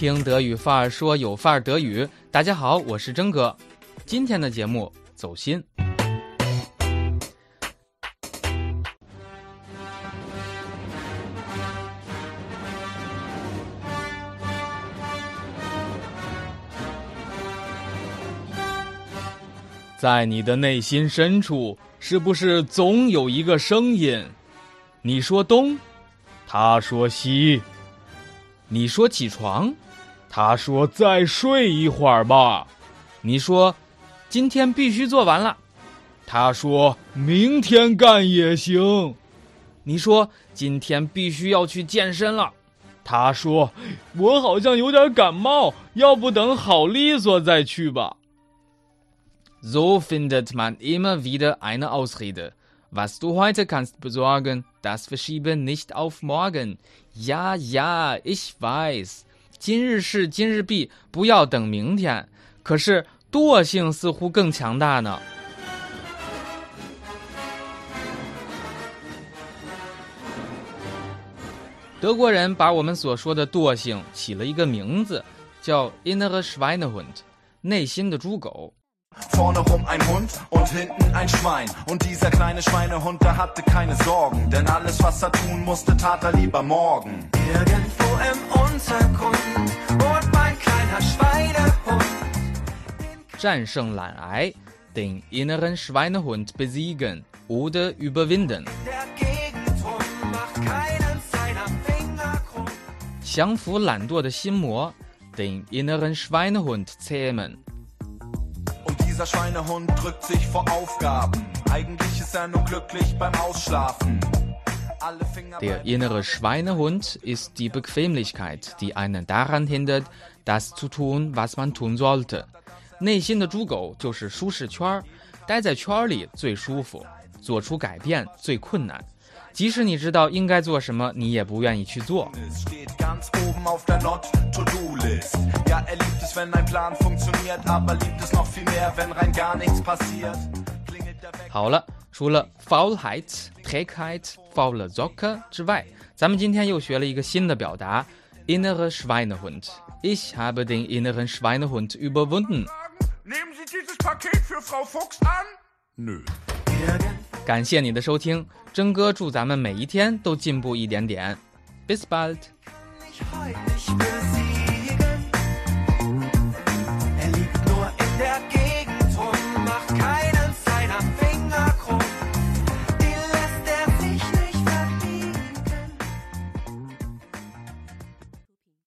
听德语范儿说有范儿德语。大家好，我是真哥。今天的节目走心。在你的内心深处，是不是总有一个声音？你说东，他说西。你说起床，他说再睡一会儿吧。你说今天必须做完了，他说明天干也行。你说今天必须要去健身了，他说我好像有点感冒，要不等好利索再去吧。So findet man immer wieder eine Ausrede. Was du heute kannst besorgen, das verschiebe nicht auf morgen. Ja, ja, ich weiß. 今日事今日毕，不要等明天。可是惰性似乎更强大呢。德国人把我们所说的惰性起了一个名字，叫 innere Schweinehund，内心的猪狗。 Vorne rum ein Hund und hinten ein Schwein. Und dieser kleine Schweinehund, der hatte keine Sorgen. Denn alles, was er tun musste, tat er lieber morgen. Irgendwo im Untergrund wohnt mein kleiner Schweinehund. 战胜懒癌，den inneren Schweinehund besiegen oder überwinden。 Der Gegentrum macht keinen seiner Finger krumm. 降服懒惰的心魔，den inneren Schweinehund zähmen。 Und dieser Schweinehund drückt sich vor Aufgaben. Eigentlich ist er nur glücklich beim Ausschlafen. Alle Finger Der bleiben innere Schweinehund ist die Bequemlichkeit, die einen daran hindert, das zu tun, was man tun sollte。内心的猪狗就是舒适圈儿，待在圈儿里最舒服， 做出改变最困难。即使你知道应该做什么，你也不愿意去做。Es steht ganz oben auf der Not-To-Do-List. Ja, er liebt es, wenn ein Plan funktioniert, aber liebt es noch viel mehr, wenn rein gar nichts passiert. Klingelt der Wecker. 好了，除了 Faulheit、Trägheit、faule Socke 之外，咱们今天又学了一个新的表达：innere Schweinehund。Ich habe den inneren Schweinehund überwunden。Nehmen Sie dieses Paket für Frau Fuchs an? Nö. 感谢你的收听，真哥祝咱们每一天都进步一点点。Bis bald。